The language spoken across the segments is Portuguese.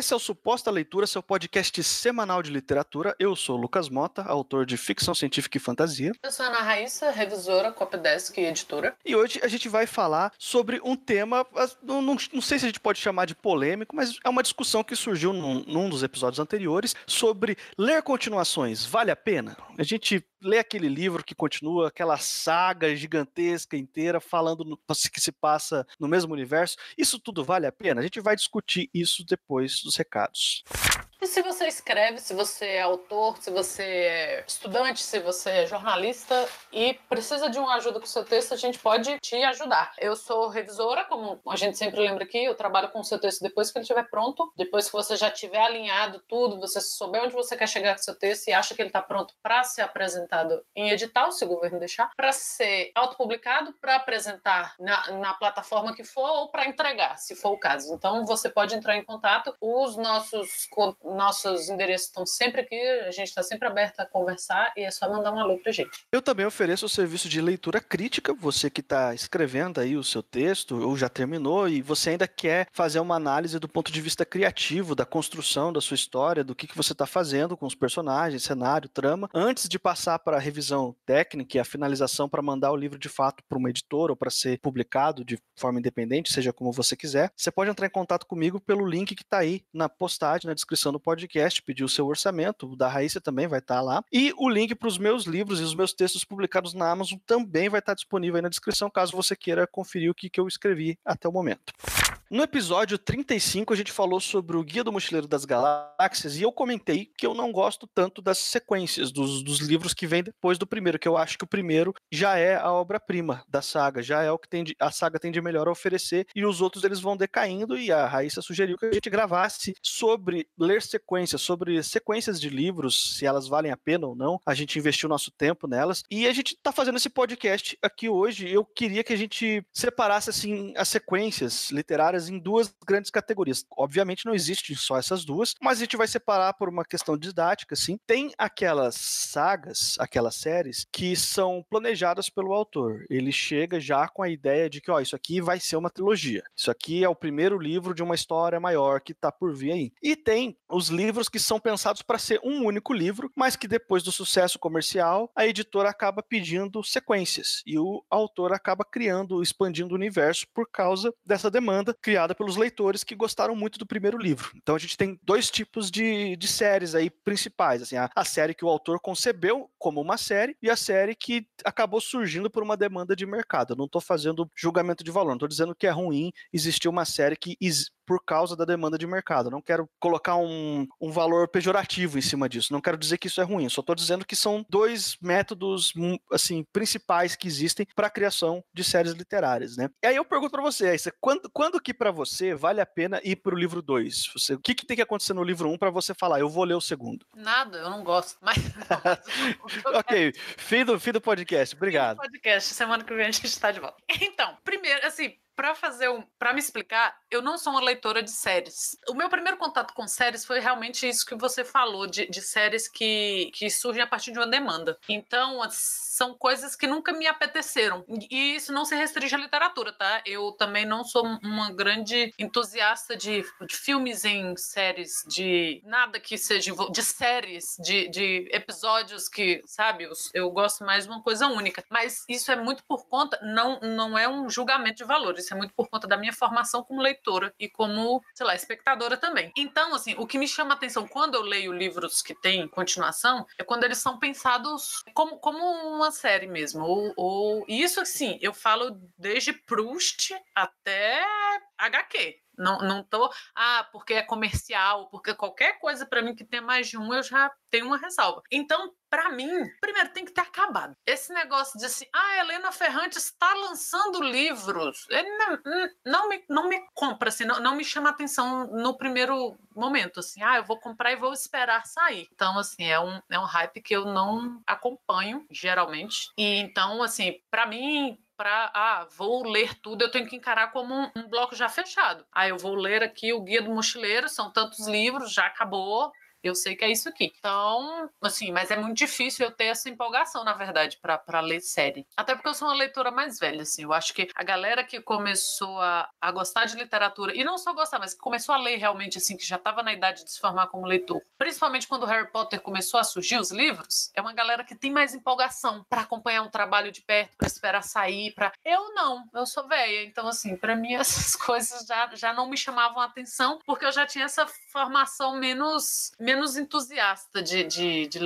Esse é o Suposta Leitura, seu podcast semanal de literatura. Eu sou o Lucas Mota, autor de ficção científica e fantasia. Eu sou a Ana Raíssa, revisora, copydesk e editora. E hoje a gente vai falar sobre um tema, não, não, não, sei se a gente pode chamar de polêmico, mas é uma discussão que surgiu num, num dos episódios anteriores sobre ler continuações. Vale a pena? A gente lê aquele livro que continua aquela saga gigantesca inteira falando no, que se passa no mesmo universo. Isso tudo vale a pena? A gente vai discutir isso depois recados. E se você escreve, se você é autor, se você é estudante, se você é jornalista e precisa de uma ajuda com o seu texto, a gente pode te ajudar. Eu sou revisora, como a gente sempre lembra aqui, eu trabalho com o seu texto depois que ele estiver pronto, depois que você já tiver alinhado tudo, você souber onde você quer chegar com o seu texto e acha que ele está pronto para ser apresentado em edital, se o governo deixar, para ser autopublicado, para apresentar na, na plataforma que for ou para entregar, se for o caso. Então você pode entrar em contato. Os nossos nossos endereços estão sempre aqui, a gente está sempre aberto a conversar e é só mandar um alô pra gente. Eu também ofereço o serviço de leitura crítica, você que está escrevendo aí o seu texto ou já terminou e você ainda quer fazer uma análise do ponto de vista criativo da construção da sua história, do que, que você está fazendo com os personagens, cenário, trama, antes de passar para a revisão técnica e a finalização para mandar o livro de fato para uma editora ou para ser publicado de forma independente, seja como você quiser, você pode entrar em contato comigo pelo link que está aí na postagem, na descrição do podcast, pedir o seu orçamento, o da Raíssa também vai estar tá lá. E o link para os meus livros e os meus textos publicados na Amazon também vai estar tá disponível aí na descrição, caso você queira conferir o que, que eu escrevi até o momento. No episódio 35, a gente falou sobre o Guia do Mochileiro das Galáxias e eu comentei que eu não gosto tanto das sequências dos, dos livros que vêm depois do primeiro, que eu acho que o primeiro já é a obra-prima da saga, já é o que tem de, a saga tem de melhor a oferecer e os outros eles vão decaindo e a Raíssa sugeriu que a gente gravasse sobre ler sequências, sobre sequências de livros, se elas valem a pena ou não. A gente investiu nosso tempo nelas e a gente está fazendo esse podcast aqui hoje. Eu queria que a gente separasse assim as sequências literárias em duas grandes categorias. Obviamente não existem só essas duas, mas a gente vai separar por uma questão didática, assim. Tem aquelas sagas, aquelas séries que são planejadas pelo autor. Ele chega já com a ideia de que, ó, isso aqui vai ser uma trilogia. Isso aqui é o primeiro livro de uma história maior que tá por vir aí. E tem os livros que são pensados para ser um único livro, mas que depois do sucesso comercial, a editora acaba pedindo sequências e o autor acaba criando, expandindo o universo por causa dessa demanda, criada pelos leitores que gostaram muito do primeiro livro. Então a gente tem dois tipos de, de séries aí principais, assim, a, a série que o autor concebeu como uma série e a série que acabou surgindo por uma demanda de mercado. Eu não estou fazendo julgamento de valor, não estou dizendo que é ruim existir uma série que por causa da demanda de mercado. Não quero colocar um, um valor pejorativo em cima disso. Não quero dizer que isso é ruim. Só estou dizendo que são dois métodos hum, assim principais que existem para a criação de séries literárias, né? E aí eu pergunto para você, Aissa, quando, quando que para você vale a pena ir para o livro 2? o que, que tem que acontecer no livro 1 um para você falar, eu vou ler o segundo? Nada, eu não gosto. Mas... ok, fim do, fim do podcast. Obrigado. Fim do podcast. Semana que vem a gente está de volta. Então, primeiro, assim, para fazer um, para me explicar, eu não sou uma leitora de séries. O meu primeiro contato com séries foi realmente isso que você falou de, de séries que, que surgem a partir de uma demanda. Então, são coisas que nunca me apeteceram. E isso não se restringe à literatura, tá? Eu também não sou uma grande entusiasta de, de filmes em séries, de nada que seja de séries, de, de episódios que, sabe, eu, eu gosto mais de uma coisa única. Mas isso é muito por conta, não, não é um julgamento de valores isso é muito por conta da minha formação como leitora e como, sei lá, espectadora também. Então, assim, o que me chama a atenção quando eu leio livros que têm continuação é quando eles são pensados como, como uma série mesmo. Ou, ou... Isso, assim, eu falo desde Proust até HQ. Não, não tô, ah, porque é comercial, porque qualquer coisa para mim que tenha mais de um, eu já tenho uma ressalva. Então, para mim, primeiro tem que ter acabado. Esse negócio de assim, ah, Helena Ferrante está lançando livros, não, não, me, não me compra, assim, não, não me chama atenção no primeiro momento, assim, ah, eu vou comprar e vou esperar sair. Então, assim, é um, é um hype que eu não acompanho, geralmente. E então, assim, para mim, para, ah, vou ler tudo, eu tenho que encarar como um, um, bloco já fechado. Ah, eu vou ler aqui o Guia do Mochileiro, são tantos livros, já acabou, Eu sei que é isso aqui. Então, assim, mas é muito difícil eu ter essa empolgação, na verdade, para ler série. Até porque eu sou uma leitora mais velha, assim. Eu acho que a galera que começou a, a gostar de literatura, e não só gostar, mas que começou a ler realmente, assim, que já estava na idade de se formar como leitor, principalmente quando Harry Potter começou a surgir os livros, é uma galera que tem mais empolgação para acompanhar um trabalho de perto, para esperar sair, para Eu não, eu sou velha, então assim, para mim essas coisas já, já não me chamavam atenção, porque eu já tinha essa formação menos menos entusiasta de, de, de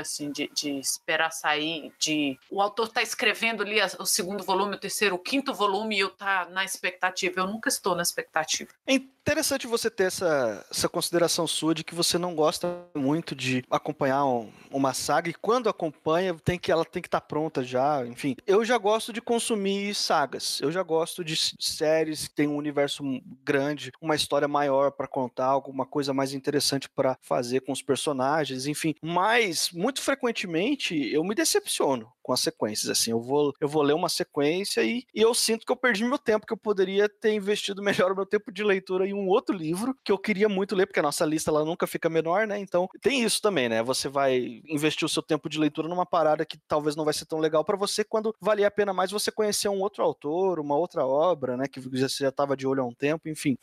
assim, de, de esperar sair, de o autor tá escrevendo ali o segundo volume, o terceiro, o quinto volume e eu tá na expectativa. Eu nunca estou na expectativa. É interessante você ter essa, essa consideração sua de que você não gosta muito de acompanhar um, uma saga e quando acompanha tem que ela tem que estar tá pronta já, enfim. Eu já gosto de consumir sagas. Eu já gosto de séries que tem um universo grande, uma história maior para contar, alguma coisa mais interessante para fazer com os personagens, enfim. Mas muito frequentemente eu me decepciono com as sequências. Assim, eu vou, eu vou ler uma sequência e, e eu sinto que eu perdi meu tempo, que eu poderia ter investido melhor o meu tempo de leitura em um outro livro que eu queria muito ler, porque a nossa lista ela nunca fica menor, né? Então tem isso também, né? Você vai investir o seu tempo de leitura numa parada que talvez não vai ser tão legal para você quando valia a pena mais você conhecer um outro autor, uma outra obra, né? Que você já estava de olho há um tempo, enfim.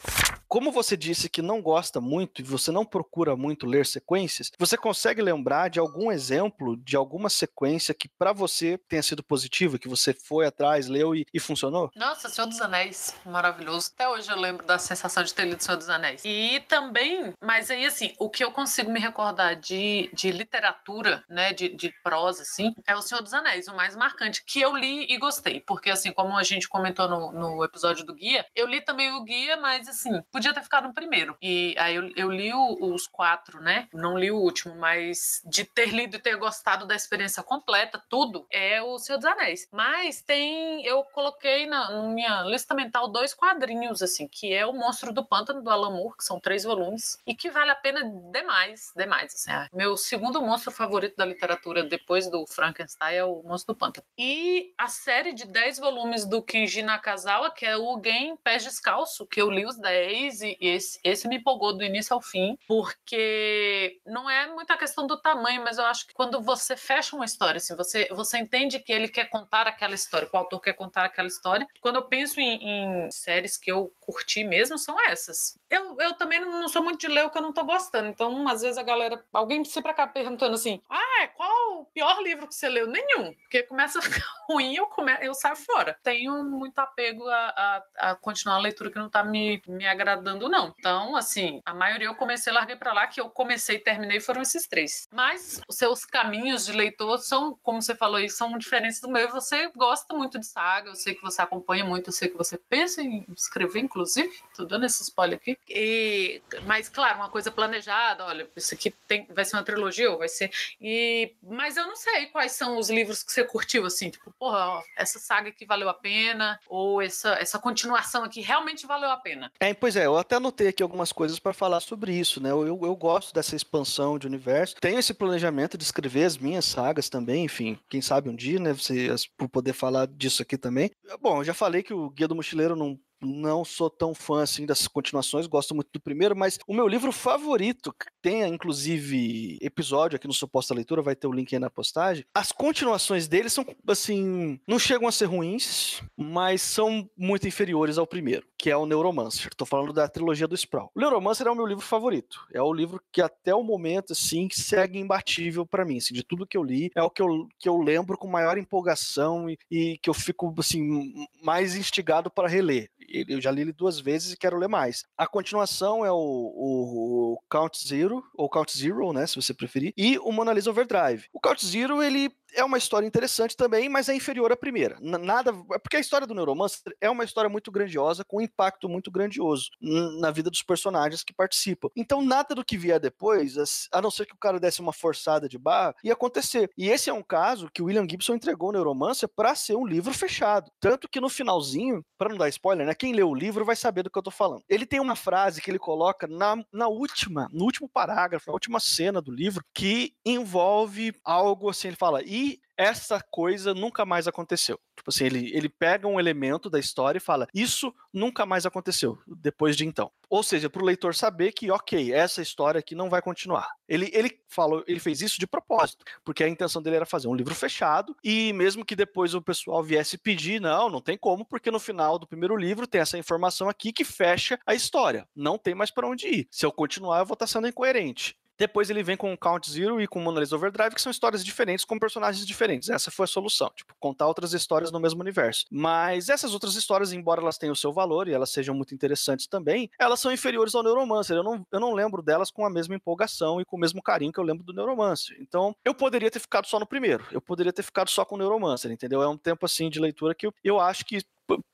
Como você disse que não gosta muito e você não procura muito ler sequências, você consegue lembrar de algum exemplo de alguma sequência que para você tenha sido positiva, que você foi atrás, leu e, e, funcionou? Nossa, Senhor dos Anéis, maravilhoso. Até hoje eu lembro da sensação de ter lido Senhor dos Anéis. E também, mas aí assim, o que eu consigo me recordar de, de literatura, né, de, de prosa, assim, é o Senhor dos Anéis, o mais marcante, que eu li e gostei. Porque assim, como a gente comentou no, no episódio do Guia, eu li também o Guia, mas assim, podia ter ficado no primeiro. E aí eu, eu li o, os quatro, né? Não li o último, mas de ter lido e ter gostado da experiência completa, tudo, é o Senhor dos Anéis. Mas tem, eu coloquei na, na minha lista mental dois quadrinhos, assim, que é o Monstro do Pântano, do Alan Moore, que são três volumes, e que vale a pena demais, demais. Assim, é. Meu segundo monstro favorito da literatura, depois do Frankenstein, é o Monstro do Pântano. E a série de dez volumes do Kenji Nakazawa, que é o Game Pés Descalço, que eu li os dez e esse, esse me empolgou do início ao fim, porque não é muita questão do tamanho, mas eu acho que quando você fecha uma história, assim, você, você entende que ele quer contar aquela história, que o autor quer contar aquela história. Quando eu penso em, em séries que eu curti mesmo, são essas. Eu, eu também não sou muito de ler o que eu não tô gostando, então às vezes a galera, alguém se pra cá perguntando assim, ah, qual o pior livro que você leu? Nenhum, porque começa a ficar ruim, eu, come... eu saio fora. Tenho muito apego a, a, a continuar a leitura que não tá me, me agradando não. Então, assim, a maioria eu comecei, larguei para lá, que eu comecei e terminei foram esses três. Mas os seus caminhos de leitor são, como você falou aí, são diferentes do meu. Você gosta muito de saga, eu sei que você acompanha muito, eu sei que você pensa em escrever, inclusive. Tô dando esse spoiler aqui. E, mas, claro, uma coisa planejada, olha, isso aqui tem, vai ser uma trilogia ou vai ser. E, mas eu não sei quais são os livros que você curtiu, assim, tipo, porra, ó, essa saga aqui valeu a pena, ou essa, essa continuação aqui realmente valeu a pena. É, pois é, eu até anotei aqui algumas coisas para falar sobre isso, né? Eu, eu gosto dessa expansão de universo. Tenho esse planejamento de escrever as minhas sagas também, enfim, quem sabe um dia, né? Você, por poder falar disso aqui também. Bom, eu já falei que o Guia do Mochileiro não não sou tão fã assim das continuações, gosto muito do primeiro, mas o meu livro favorito, tem inclusive episódio aqui no Suposta Leitura, vai ter o link aí na postagem. As continuações dele são assim, não chegam a ser ruins, mas são muito inferiores ao primeiro, que é o Neuromancer. Tô falando da trilogia do Sproul. O Neuromancer é o meu livro favorito. É o livro que até o momento assim segue imbatível para mim, assim, de tudo que eu li, é o que eu, que eu lembro com maior empolgação e, e que eu fico assim mais instigado para reler eu já li ele duas vezes e quero ler mais. A continuação é o, o, o, Count Zero, ou Count Zero, né, se você preferir, e o Mona Lisa Overdrive. O Count Zero, ele é uma história interessante também, mas é inferior à primeira. Nada, é porque a história do Neuromancer é uma história muito grandiosa, com um impacto muito grandioso na vida dos personagens que participam. Então, nada do que vier depois, a não ser que o cara desse uma forçada de barra, ia acontecer. E esse é um caso que o William Gibson entregou o Neuromancer para ser um livro fechado. Tanto que no finalzinho, para não dar spoiler, né? Quem lê o livro vai saber do que eu tô falando. Ele tem uma frase que ele coloca na, na última, no último parágrafo, na última cena do livro, que envolve algo assim, ele fala, e essa coisa nunca mais aconteceu. Tipo assim, ele, ele pega um elemento da história e fala: Isso nunca mais aconteceu depois de então. Ou seja, para o leitor saber que, ok, essa história aqui não vai continuar. Ele, ele falou, ele fez isso de propósito, porque a intenção dele era fazer um livro fechado, e mesmo que depois o pessoal viesse pedir, não, não tem como, porque no final do primeiro livro tem essa informação aqui que fecha a história. Não tem mais para onde ir. Se eu continuar, eu vou estar sendo incoerente. Depois ele vem com Count Zero e com Mona Lisa Overdrive, que são histórias diferentes com personagens diferentes. Essa foi a solução, tipo, contar outras histórias no mesmo universo. Mas essas outras histórias, embora elas tenham o seu valor e elas sejam muito interessantes também, elas são inferiores ao Neuromancer. Eu não, eu não lembro delas com a mesma empolgação e com o mesmo carinho que eu lembro do Neuromancer. Então, eu poderia ter ficado só no primeiro. Eu poderia ter ficado só com o Neuromancer, entendeu? É um tempo assim de leitura que eu, eu acho que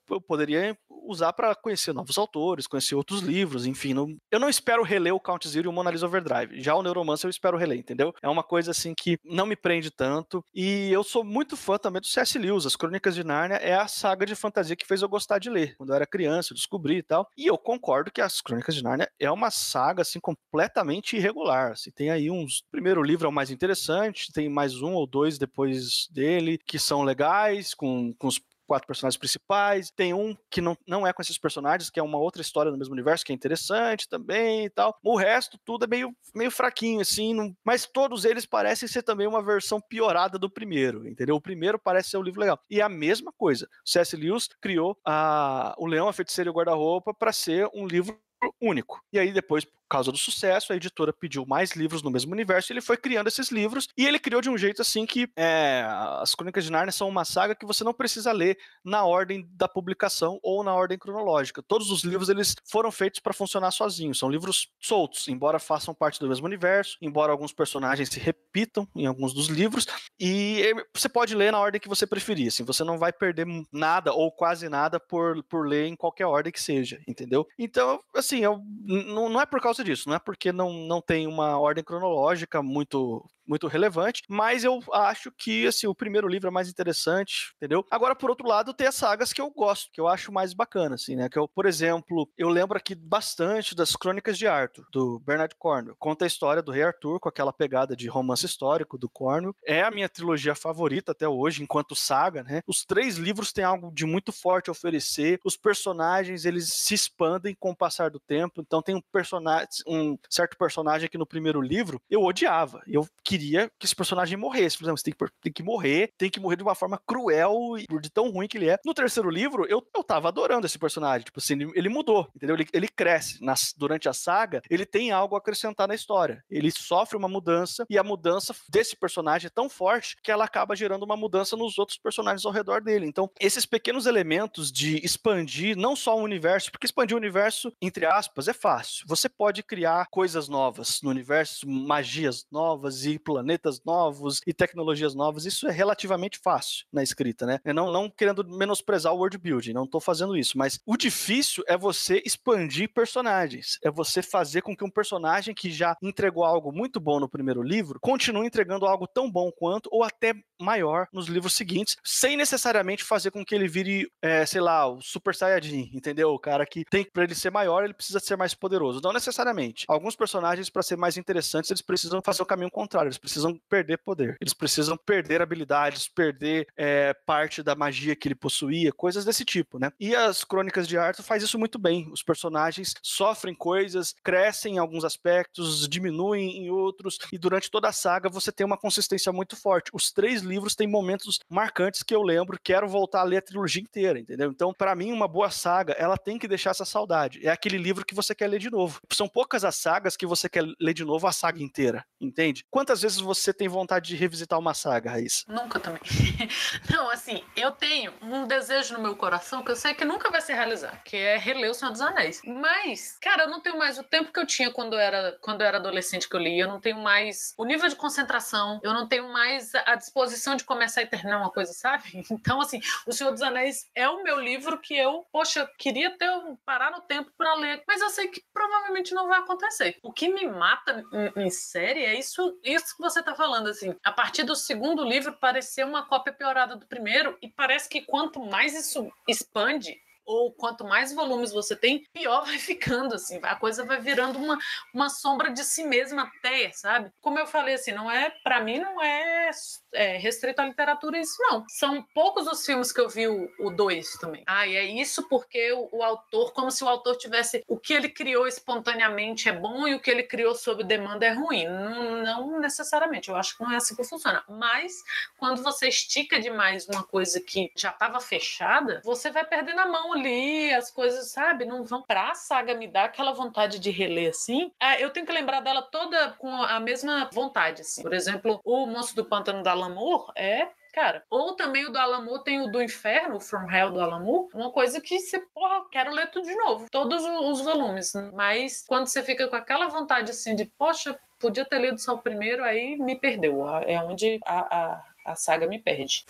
eu poderia usar para conhecer novos autores, conhecer outros livros, enfim. Não, eu não espero reler o Count Zero e o Mona Lisa Overdrive. Já o Neuromancer eu espero reler, entendeu? É uma coisa assim que não me prende tanto. E eu sou muito fã também do C.S. Lewis. As Crônicas de Nárnia é a saga de fantasia que fez eu gostar de ler. Quando eu era criança, eu descobri e tal. E eu concordo que as Crônicas de Nárnia é uma saga assim completamente irregular. Assim, tem aí uns. O primeiro livro é o mais interessante, tem mais um ou dois depois dele que são legais, com, com os quatro personagens principais. Tem um que não, não é com esses personagens, que é uma outra história no mesmo universo, que é interessante também e tal. O resto, tudo é meio, meio fraquinho, assim, não... mas todos eles parecem ser também uma versão piorada do primeiro, entendeu? O primeiro parece ser um livro legal. E a mesma coisa, C.S. Lewis criou a... O Leão, a Feiticeira e o Guarda-Roupa para ser um livro único. E aí depois por causa do sucesso, a editora pediu mais livros no mesmo universo e ele foi criando esses livros. E ele criou de um jeito assim que é, as Crônicas de Nárnia são uma saga que você não precisa ler na ordem da publicação ou na ordem cronológica. Todos os livros eles foram feitos para funcionar sozinhos. São livros soltos, embora façam parte do mesmo universo, embora alguns personagens se repitam em alguns dos livros. E você pode ler na ordem que você preferir. Assim, você não vai perder nada ou quase nada por, por ler em qualquer ordem que seja, entendeu? Então, assim, eu, não, não é por causa disso, não é porque não, não tem uma ordem cronológica muito muito relevante, mas eu acho que assim, o primeiro livro é mais interessante, entendeu? Agora, por outro lado, tem as sagas que eu gosto, que eu acho mais bacana, assim, né? Que eu, por exemplo, eu lembro aqui bastante das Crônicas de Arthur, do Bernard Cornwell. Conta a história do rei Arthur com aquela pegada de romance histórico do Cornwell. É a minha trilogia favorita até hoje, enquanto saga, né? Os três livros têm algo de muito forte a oferecer. Os personagens, eles se expandem com o passar do tempo. Então tem um personagem, um certo personagem que no primeiro livro eu odiava. Eu queria queria que esse personagem morresse. Por exemplo, você tem que, tem que morrer, tem que morrer de uma forma cruel e de tão ruim que ele é. No terceiro livro, eu, eu tava adorando esse personagem. Tipo assim, ele, ele mudou, entendeu? Ele, ele cresce. Nas, durante a saga, ele tem algo a acrescentar na história. Ele sofre uma mudança e a mudança desse personagem é tão forte que ela acaba gerando uma mudança nos outros personagens ao redor dele. Então, esses pequenos elementos de expandir não só o universo, porque expandir o universo, entre aspas, é fácil. Você pode criar coisas novas no universo, magias novas e planetas novos e tecnologias novas, isso é relativamente fácil na escrita, né? Eu não, não querendo menosprezar o world building, não estou fazendo isso, mas o difícil é você expandir personagens, é você fazer com que um personagem que já entregou algo muito bom no primeiro livro continue entregando algo tão bom quanto ou até maior nos livros seguintes, sem necessariamente fazer com que ele vire, é, sei lá, o Super Saiyajin, entendeu? O cara que tem para ele ser maior, ele precisa ser mais poderoso. Não necessariamente. Alguns personagens, para ser mais interessantes, eles precisam fazer o caminho contrário precisam perder poder. Eles precisam perder habilidades, perder é, parte da magia que ele possuía, coisas desse tipo, né? E as Crônicas de Arthur faz isso muito bem. Os personagens sofrem coisas, crescem em alguns aspectos, diminuem em outros, e durante toda a saga você tem uma consistência muito forte. Os três livros têm momentos marcantes que eu lembro, quero voltar a ler a trilogia inteira, entendeu? Então, para mim, uma boa saga, ela tem que deixar essa saudade. É aquele livro que você quer ler de novo. São poucas as sagas que você quer ler de novo a saga inteira, entende? Quantas vezes vezes você tem vontade de revisitar uma saga, Raíssa? Nunca também. Não, assim, eu tenho um desejo no meu coração que eu sei que nunca vai se realizar, que é reler O Senhor dos Anéis. Mas, cara, eu não tenho mais o tempo que eu tinha quando eu era, quando eu era adolescente que eu li. Eu não tenho mais o nível de concentração, eu não tenho mais a disposição de começar e terminar uma coisa, sabe? Então, assim, O Senhor dos Anéis é o meu livro que eu, poxa, queria ter parar no tempo para ler, mas eu sei que provavelmente não vai acontecer. O que me mata em, em série é isso, isso que você está falando, assim. A partir do segundo livro, pareceu uma cópia piorada do primeiro, e parece que quanto mais isso expande, ou quanto mais volumes você tem, pior vai ficando, assim, a coisa vai virando uma, uma sombra de si mesma até, sabe? Como eu falei, assim, não é, para mim não é, é, restrito à literatura isso, não. São poucos os filmes que eu vi o 2 também. Ah, e é isso porque o, o autor, como se o autor tivesse, o que ele criou espontaneamente é bom e o que ele criou sob demanda é ruim. Não, não necessariamente, eu acho que não é assim que funciona. Mas, quando você estica demais uma coisa que já estava fechada, você vai perdendo a mão ali, as coisas, sabe, não vão pra saga me dar aquela vontade de reler assim. Ah, eu tenho que lembrar dela toda com a mesma vontade, assim. Por exemplo, o Monstro do Pântano da Lamour é cara. Ou também o do Alamo tem o do Inferno, From Hell do Alamo, uma coisa que você, porra, quero ler tudo de novo, todos os volumes. Mas quando você fica com aquela vontade assim de, poxa, podia ter lido só o primeiro, aí me perdeu. É onde a, a, a saga me perde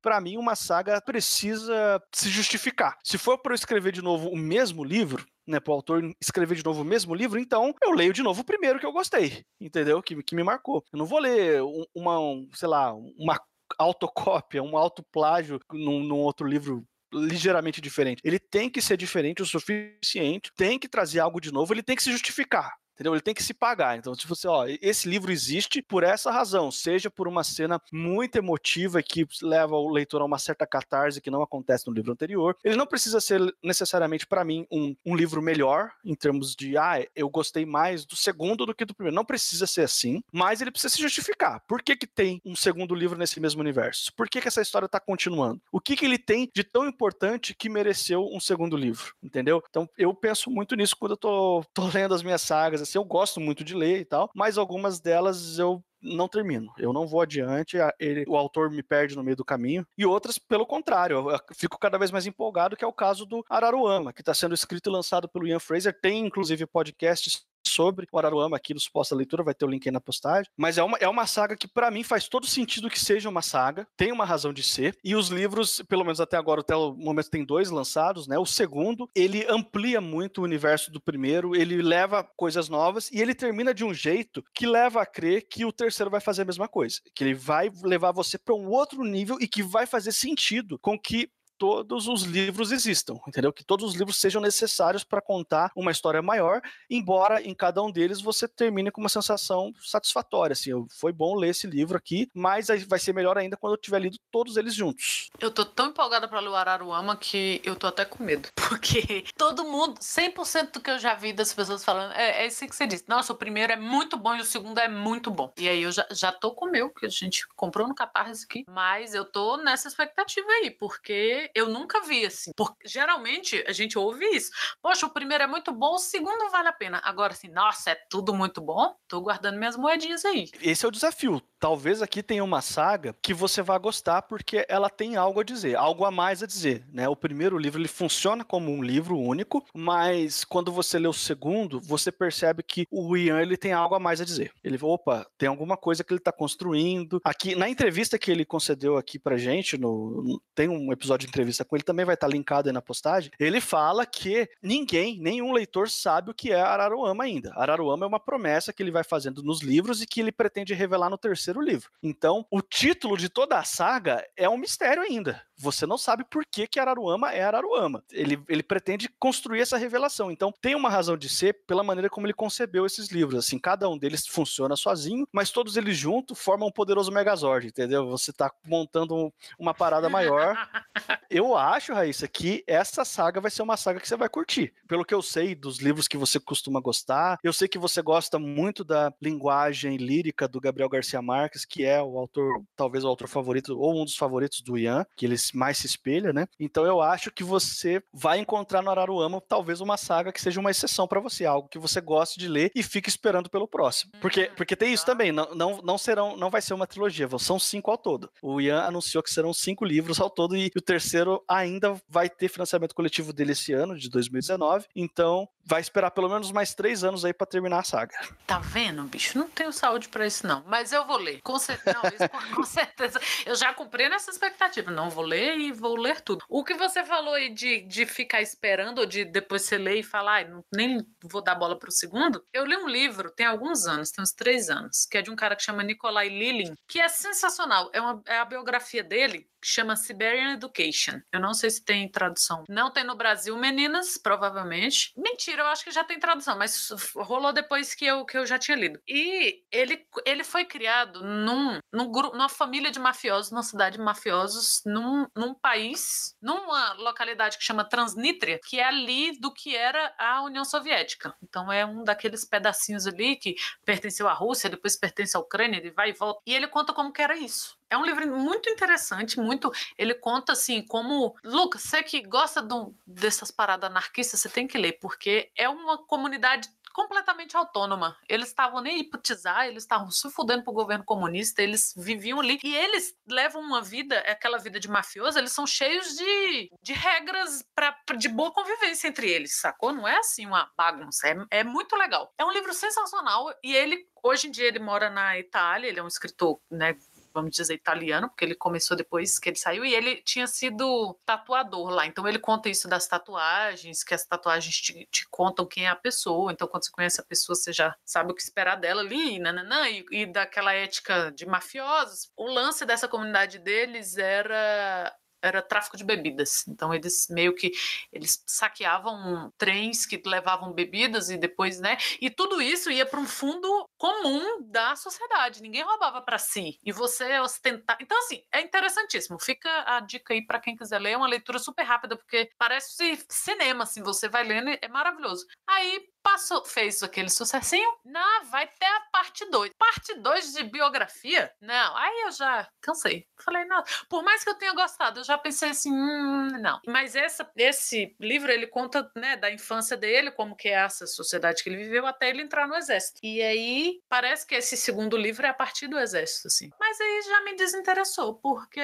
para mim, uma saga precisa se justificar. Se for para eu escrever de novo o mesmo livro, né, para o autor escrever de novo o mesmo livro, então eu leio de novo o primeiro que eu gostei, entendeu? Que, que me marcou. Eu não vou ler uma, um, sei lá, uma autocópia, um autoplágio num, num outro livro ligeiramente diferente. Ele tem que ser diferente o suficiente, tem que trazer algo de novo, ele tem que se justificar entendeu? Ele tem que se pagar. Então, se você, ó, esse livro existe por essa razão, seja por uma cena muito emotiva que leva o leitor a uma certa catarse que não acontece no livro anterior. Ele não precisa ser necessariamente para mim um, um livro melhor em termos de, ah, eu gostei mais do segundo do que do primeiro. Não precisa ser assim, mas ele precisa se justificar. Por que que tem um segundo livro nesse mesmo universo? Por que que essa história está continuando? O que que ele tem de tão importante que mereceu um segundo livro? Entendeu? Então, eu penso muito nisso quando eu tô, tô lendo as minhas sagas, assim, eu gosto muito de ler e tal, mas algumas delas eu não termino. Eu não vou adiante, ele, o autor me perde no meio do caminho. E outras, pelo contrário, eu fico cada vez mais empolgado, que é o caso do Araruama, que está sendo escrito e lançado pelo Ian Fraser. Tem, inclusive, podcasts sobre o Araruama aqui no Suposta Leitura, vai ter o link aí na postagem. Mas é uma, é uma saga que, para mim, faz todo sentido que seja uma saga, tem uma razão de ser. E os livros, pelo menos até agora, até o momento, tem dois lançados, né? O segundo, ele amplia muito o universo do primeiro, ele leva coisas novas e ele termina de um jeito que leva a crer que o terceiro vai fazer a mesma coisa. Que ele vai levar você para um outro nível e que vai fazer sentido com que todos os livros existam, entendeu? Que todos os livros sejam necessários para contar uma história maior, embora em cada um deles você termine com uma sensação satisfatória, assim, foi bom ler esse livro aqui, mas vai ser melhor ainda quando eu tiver lido todos eles juntos. Eu tô tão empolgada para ler o Araruama que eu tô até com medo, porque todo mundo, 100% do que eu já vi das pessoas falando, é, é isso que você disse, nossa, o primeiro é muito bom e o segundo é muito bom. E aí eu já, já tô com o meu, que a gente comprou no Catarse aqui, mas eu tô nessa expectativa aí, porque eu nunca vi assim. Porque geralmente a gente ouve isso. Poxa, o primeiro é muito bom, o segundo vale a pena. Agora, assim, nossa, é tudo muito bom. Tô guardando minhas moedinhas aí. Esse é o desafio. Talvez aqui tenha uma saga que você vá gostar porque ela tem algo a dizer, algo a mais a dizer, né? O primeiro livro ele funciona como um livro único, mas quando você lê o segundo, você percebe que o Ian ele tem algo a mais a dizer. Ele, opa, tem alguma coisa que ele está construindo. Aqui na entrevista que ele concedeu aqui pra gente, no, tem um episódio entrevista com ele, também vai estar linkado aí na postagem. Ele fala que ninguém, nenhum leitor sabe o que é Araruama ainda. Araruama é uma promessa que ele vai fazendo nos livros e que ele pretende revelar no terceiro livro. Então, o título de toda a saga é um mistério ainda. Você não sabe por que, que Araruama é Araruama. Ele, ele pretende construir essa revelação. Então, tem uma razão de ser pela maneira como ele concebeu esses livros. Assim, cada um deles funciona sozinho, mas todos eles juntos formam um poderoso Megazord, entendeu? Você está montando uma parada maior eu acho, Raíssa, que essa saga vai ser uma saga que você vai curtir. Pelo que eu sei dos livros que você costuma gostar, eu sei que você gosta muito da linguagem lírica do Gabriel Garcia Marques, que é o autor, talvez o autor favorito, ou um dos favoritos do Ian, que ele mais se espelha, né? Então eu acho que você vai encontrar no Araruama talvez uma saga que seja uma exceção para você, algo que você goste de ler e fique esperando pelo próximo. Porque, uhum. porque tem isso também, não, não, não serão, não vai ser uma trilogia, são cinco ao todo. O Ian anunciou que serão cinco livros ao todo e o terceiro ainda vai ter financiamento coletivo dele esse ano, de 2019. Então, vai esperar pelo menos mais três anos aí para terminar a saga. Tá vendo, bicho? Não tenho saúde para isso, não. Mas eu vou ler. Com certeza. Não, isso, com certeza. Eu já comprei nessa expectativa. Não vou ler e vou ler tudo. O que você falou aí de, de ficar esperando, ou de depois você ler e falar, ah, nem vou dar bola pro segundo. Eu li um livro tem alguns anos, tem uns três anos, que é de um cara que chama Nikolai Lilin, que é sensacional. É, uma, é a biografia dele que chama Siberian Education. Eu não sei se tem tradução. Não tem no Brasil, meninas, provavelmente. Mentira, eu acho que já tem tradução, mas rolou depois que eu, que eu já tinha lido. E ele, ele foi criado num, num grupo, numa família de mafiosos, numa cidade de mafiosos, num, num país, numa localidade que chama Transnistria, que é ali do que era a União Soviética. Então é um daqueles pedacinhos ali que pertenceu à Rússia, depois pertence à Ucrânia, ele vai e volta. E ele conta como que era isso. É um livro muito interessante, muito. Ele conta assim como. Lucas, você que gosta de, dessas paradas anarquistas, você tem que ler, porque é uma comunidade completamente autônoma. Eles estavam nem hipotizar, eles estavam se fudendo pro governo comunista, eles viviam ali. E eles levam uma vida, aquela vida de mafioso, eles são cheios de, de regras pra, de boa convivência entre eles, sacou? Não é assim uma bagunça, é, é muito legal. É um livro sensacional e ele, hoje em dia, ele mora na Itália, ele é um escritor, né? Vamos dizer, italiano, porque ele começou depois que ele saiu, e ele tinha sido tatuador lá. Então ele conta isso das tatuagens, que as tatuagens te, te contam quem é a pessoa. Então, quando você conhece a pessoa, você já sabe o que esperar dela ali, nananã, e, e daquela ética de mafiosos. O lance dessa comunidade deles era era tráfico de bebidas. Então eles meio que eles saqueavam trens que levavam bebidas e depois, né? E tudo isso ia para um fundo comum da sociedade. Ninguém roubava para si. E você ostentar. Então assim, é interessantíssimo. Fica a dica aí para quem quiser ler, é uma leitura super rápida porque parece cinema assim, você vai lendo, é maravilhoso. Aí passou, fez aquele sucessinho, não, vai ter a parte 2. Parte 2 de biografia? Não, aí eu já cansei. Falei, não, por mais que eu tenha gostado, eu já pensei assim, hum, não. Mas essa, esse livro, ele conta, né, da infância dele, como que é essa sociedade que ele viveu, até ele entrar no exército. E aí, parece que esse segundo livro é a partir do exército, assim. Mas aí já me desinteressou, porque,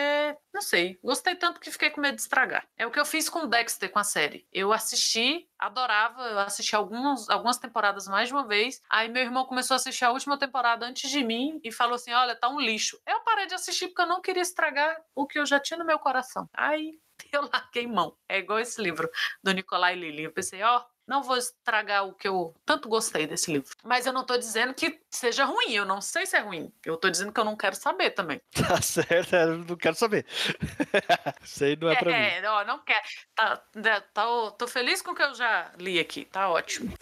não sei, gostei tanto que fiquei com medo de estragar. É o que eu fiz com Dexter, com a série. Eu assisti, adorava, eu assisti alguns, algumas temporadas mais de uma vez. Aí meu irmão começou a assistir a última temporada antes de mim e falou assim: olha, tá um lixo. Eu parei de assistir porque eu não queria estragar o que eu já tinha no meu coração. Aí eu larguei mão. É igual esse livro do Nicolai Lili. Eu pensei, ó, oh, não vou estragar o que eu tanto gostei desse livro. Mas eu não tô dizendo que seja ruim, eu não sei se é ruim. Eu tô dizendo que eu não quero saber também. Tá certo, eu não quero saber. Sei não é, é pra mim. É, ó, não quero. Tá, tá, tô, tô feliz com o que eu já li aqui, tá ótimo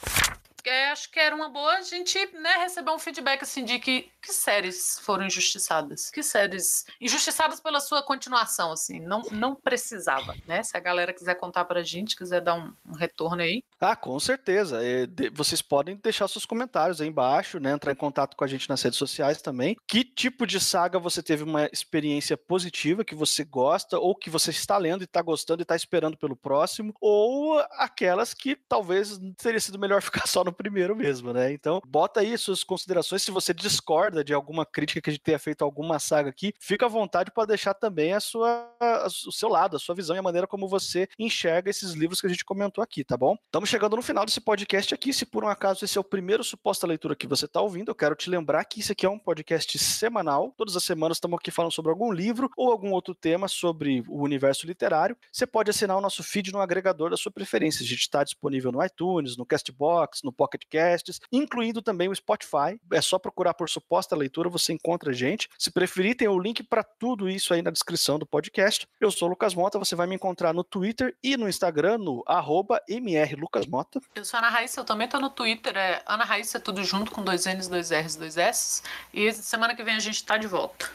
é, acho que era uma boa a gente né, receber um feedback assim de que, que séries foram injustiçadas. Que séries. Injustiçadas pela sua continuação, assim. Não, não precisava, né? Se a galera quiser contar pra gente, quiser dar um, um retorno aí. Ah, com certeza. É, de, vocês podem deixar seus comentários aí embaixo, né? Entrar em contato com a gente nas redes sociais também. Que tipo de saga você teve uma experiência positiva, que você gosta, ou que você está lendo e está gostando e está esperando pelo próximo, ou aquelas que talvez teria sido melhor ficar só no no primeiro mesmo, né? Então, bota aí suas considerações. Se você discorda de alguma crítica que a gente tenha feito a alguma saga aqui, fica à vontade para deixar também a sua, a, o seu lado, a sua visão e a maneira como você enxerga esses livros que a gente comentou aqui, tá bom? Estamos chegando no final desse podcast aqui. Se por um acaso esse é o primeiro suposta leitura que você está ouvindo, eu quero te lembrar que isso aqui é um podcast semanal. Todas as semanas estamos aqui falando sobre algum livro ou algum outro tema sobre o universo literário. Você pode assinar o nosso feed no agregador da sua preferência. A gente está disponível no iTunes, no Castbox, no Pocket Casts, incluindo também o Spotify. É só procurar por suposta leitura, você encontra a gente. Se preferir, tem o link para tudo isso aí na descrição do podcast. Eu sou o Lucas Mota, você vai me encontrar no Twitter e no Instagram, no mrlucasmota. Eu sou a Ana Raíssa, eu também tô no Twitter, é Ana Raíssa, tudo junto com dois N's, dois R's, dois S. E semana que vem a gente tá de volta.